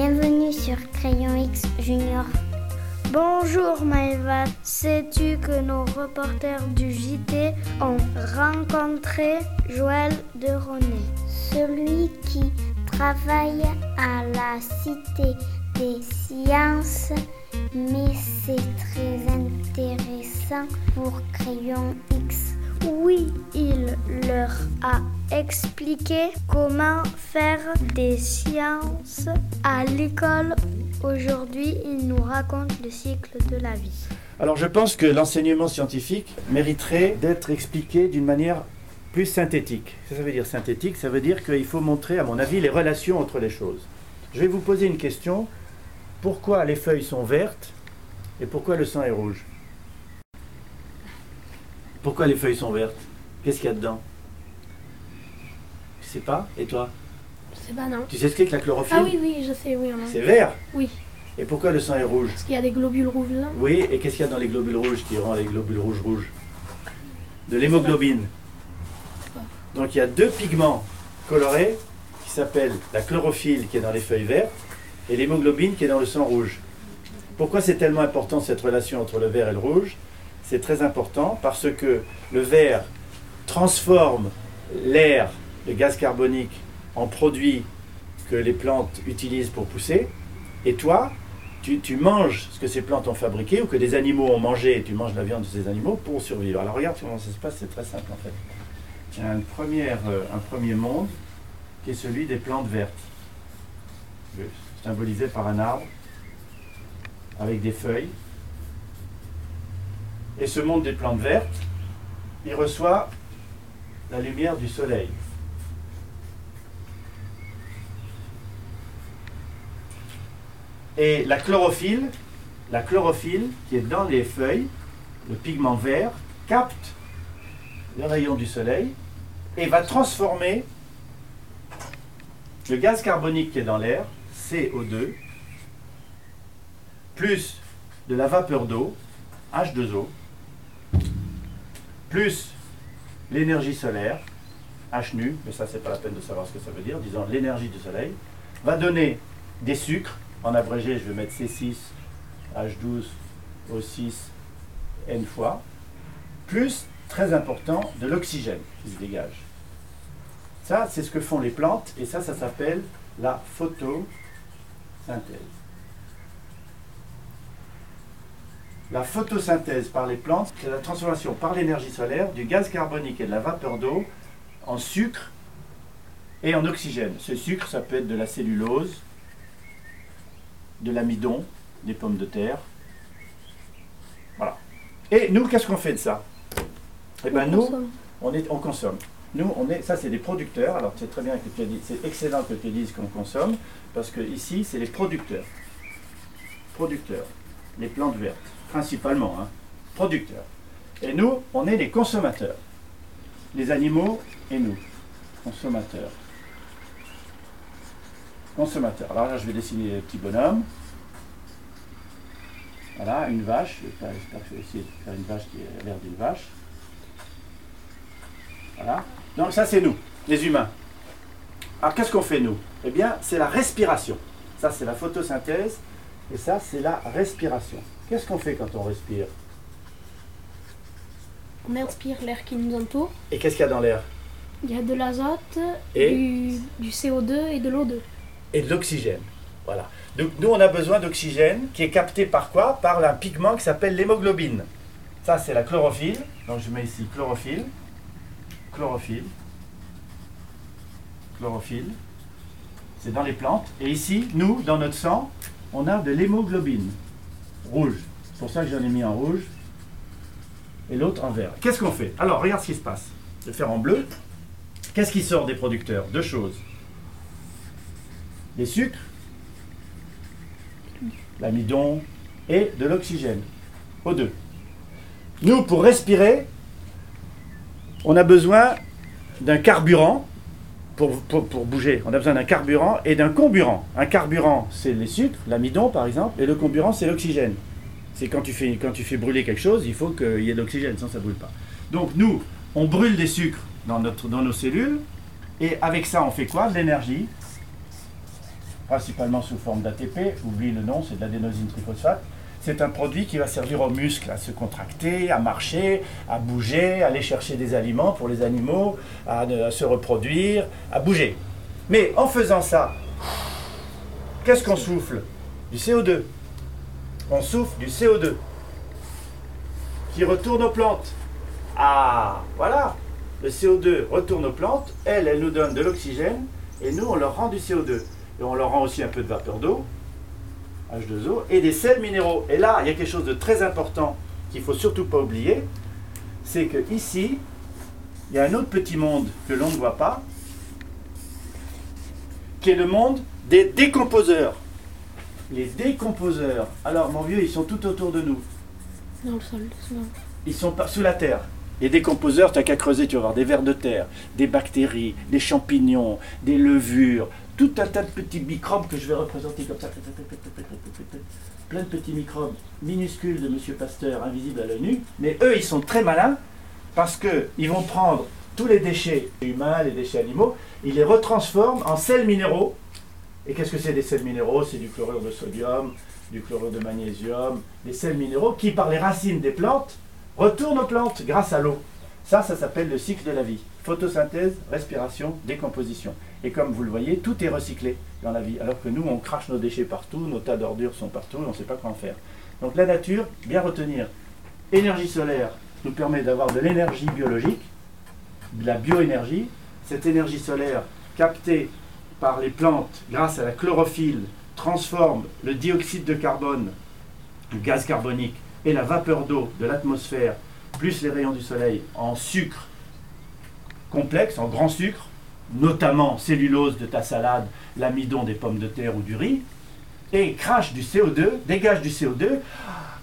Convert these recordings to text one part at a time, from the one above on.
Bienvenue sur Crayon X Junior. Bonjour Maëva, sais-tu que nos reporters du JT ont rencontré Joël de René Celui qui travaille à la Cité des Sciences, mais c'est très intéressant pour Crayon X. Oui, il leur a expliqué comment faire des sciences à l'école. Aujourd'hui, il nous raconte le cycle de la vie. Alors je pense que l'enseignement scientifique mériterait d'être expliqué d'une manière plus synthétique. Ça, veut dire synthétique, ça veut dire qu'il faut montrer, à mon avis, les relations entre les choses. Je vais vous poser une question. Pourquoi les feuilles sont vertes et pourquoi le sang est rouge? Pourquoi les feuilles sont vertes? Qu'est-ce qu'il y a dedans? Tu sais pas Et toi? Je sais pas, non. Tu sais ce qu'est que la chlorophylle? Ah oui, oui, je sais, oui. on a- C'est vert Oui, Et pourquoi le sang est rouge? Parce qu'il y a des globules rouges là. Oui, et qu'est-ce qu'il y a dans les globules rouges qui rend les globules rouges rouges? De l'hémoglobine. Donc il y a deux pigments colorés qui s'appellent la chlorophylle qui est dans les feuilles vertes et l'hémoglobine qui est dans le sang rouge. Pourquoi c'est tellement important cette relation entre le vert et le rouge? C'est très important parce que le vert transforme l'air, le gaz carbonique, en produit que les plantes utilisent pour pousser. Et toi, tu, tu manges ce que ces plantes ont fabriqué ou que des animaux ont mangé et tu manges la viande de ces animaux pour survivre. Alors regarde comment ça se passe, c'est très simple en fait. Il y a une première, euh, un premier monde qui est celui des plantes vertes, symbolisé par un arbre avec des feuilles. Et ce monde des plantes vertes, il reçoit la lumière du soleil. Et la chlorophylle, la chlorophylle qui est dans les feuilles, le pigment vert, capte les rayons du soleil et va transformer le gaz carbonique qui est dans l'air, CO2, plus de la vapeur d'eau, H2O, plus l'énergie solaire, H nu, mais ça c'est pas la peine de savoir ce que ça veut dire, disons l'énergie du soleil, va donner des sucres, en abrégé je vais mettre C6, H12, O6, N fois, plus, très important, de l'oxygène qui se dégage. Ça, c'est ce que font les plantes, et ça, ça s'appelle la photosynthèse. La photosynthèse par les plantes, c'est la transformation par l'énergie solaire du gaz carbonique et de la vapeur d'eau en sucre et en oxygène. Ce sucre, ça peut être de la cellulose, de l'amidon, des pommes de terre. Voilà. Et nous, qu'est-ce qu'on fait de ça? Eh bien, nous, consomme. on, est, on consomme. Nous, on est, ça c'est des producteurs. Alors c'est très bien que tu aies dit, c'est excellent que tu dises qu'on consomme, parce que ici c'est les producteurs. Producteurs, les plantes vertes, principalement, hein, producteurs. Et nous, on est les consommateurs. Les animaux et nous, consommateurs. Consommateurs. Alors là, je vais dessiner les petits bonhommes. Voilà, une vache. J'espère que je vais essayer de faire une vache qui a l'air d'une vache. Voilà. Donc ça c'est nous, les humains. Alors qu'est-ce qu'on fait nous? Eh bien c'est la respiration. Ça c'est la photosynthèse et ça c'est la respiration. Qu'est-ce qu'on fait quand on respire On inspire l'air qui nous entoure. Et qu'est-ce qu'il y a dans l'air Il y a de l'azote, Et du, du CO2 et de l'O2. Et de l'oxygène. Voilà. Donc nous on a besoin d'oxygène qui est capté par quoi? Par un pigment qui s'appelle l'hémoglobine. Ça c'est la chlorophylle. Donc je mets ici chlorophylle. Chlorophylle. Chlorophylle. C'est dans les plantes. Et ici, nous, dans notre sang, on a de l'hémoglobine. Rouge. C'est pour ça que j'en ai mis en rouge. Et l'autre en vert. Qu'est-ce qu'on fait? Alors, regarde ce qui se passe. Je vais faire en bleu. Qu'est-ce qui sort des producteurs? Deux choses. Les sucres, l'amidon et de l'oxygène. O2. Nous, pour respirer, on a besoin d'un carburant pour, bouger. On a besoin d'un carburant et d'un comburant. Un carburant, c'est les sucres, l'amidon par exemple, et le comburant, c'est l'oxygène. C'est quand tu, fais, quand tu fais brûler quelque chose, il faut qu'il y ait de l'oxygène, sinon ça ne brûle pas. Donc nous, on brûle des sucres dans, notre, dans nos cellules, et avec ça, on fait quoi? De l'énergie. principalement sous forme d'ATP, oublie le nom, c'est de l'adénosine triphosphate. C'est un produit qui va servir aux muscles à se contracter, à marcher, à bouger, à aller chercher des aliments pour les animaux, à, à se reproduire, à bouger. Mais en faisant ça, qu'est-ce qu'on souffle? Du CO2. On souffle du CO2 qui retourne aux plantes. Ah, voilà, le CO2 retourne aux plantes, elles, elles nous donnent de l'oxygène, et nous, on leur rend du CO2. Et on leur rend aussi un peu de vapeur d'eau, H2O, et des sels minéraux. Et là, il y a quelque chose de très important qu'il ne faut surtout pas oublier, c'est que ici, il y a un autre petit monde que l'on ne voit pas, qui est le monde des décomposeurs. Les décomposeurs. Alors, mon vieux, ils sont tout autour de nous. Dans le sol, doucement. Ils sont pas sous la terre. Les décomposeurs, tu n'as qu'à creuser, tu vas voir des vers de terre, des bactéries, des champignons, des levures, tout un tas de petits microbes que je vais représenter comme ça. Plein de petits microbes minuscules de Monsieur Pasteur, invisibles à l'œil nu. Mais eux, ils sont très malins parce qu'ils vont prendre tous les déchets humains, les déchets animaux, ils les retransforment en sels minéraux. Et qu'est-ce que c'est des sels minéraux? C'est du chlorure de sodium, du chlorure de magnésium, des sels minéraux qui, par les racines des plantes, retournent aux plantes grâce à l'eau. Ça, ça s'appelle le cycle de la vie. Photosynthèse, respiration, décomposition. Et comme vous le voyez, tout est recyclé dans la vie. Alors que nous, on crache nos déchets partout, nos tas d'ordures sont partout on ne sait pas quoi en faire. Donc la nature, bien retenir, énergie solaire nous permet d'avoir de l'énergie biologique, de la bioénergie. Cette énergie solaire captée par les plantes grâce à la chlorophylle transforme le dioxyde de carbone, le gaz carbonique et la vapeur d'eau de l'atmosphère, plus les rayons du soleil, en sucre complexe, en grand sucre, notamment cellulose de ta salade, l'amidon des pommes de terre ou du riz, et crache du CO2, dégage du CO2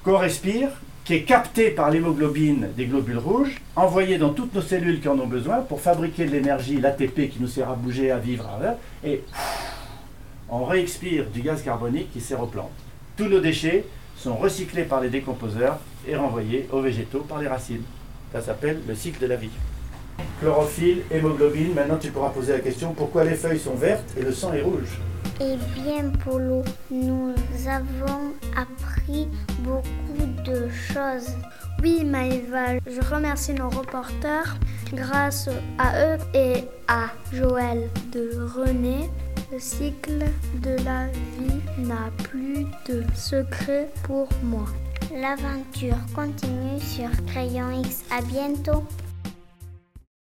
qu'on respire, qui est capté par l'hémoglobine des globules rouges, envoyé dans toutes nos cellules qui en ont besoin pour fabriquer de l'énergie, l'ATP qui nous sert à bouger, à vivre, et on réexpire du gaz carbonique qui sert aux plantes. Tous nos déchets sont recyclés par les décomposeurs et renvoyés aux végétaux par les racines. Ça s'appelle le cycle de la vie. Chlorophylle, hémoglobine, maintenant tu pourras poser la question pourquoi les feuilles sont vertes et le sang est rouge Eh bien, Polo, nous avons appris beaucoup de choses. Oui, Maëva, je remercie nos reporters. Grâce à eux et à Joël de René, le cycle de la vie n'a plus de secret pour moi. L'aventure continue sur Crayon X. À bientôt.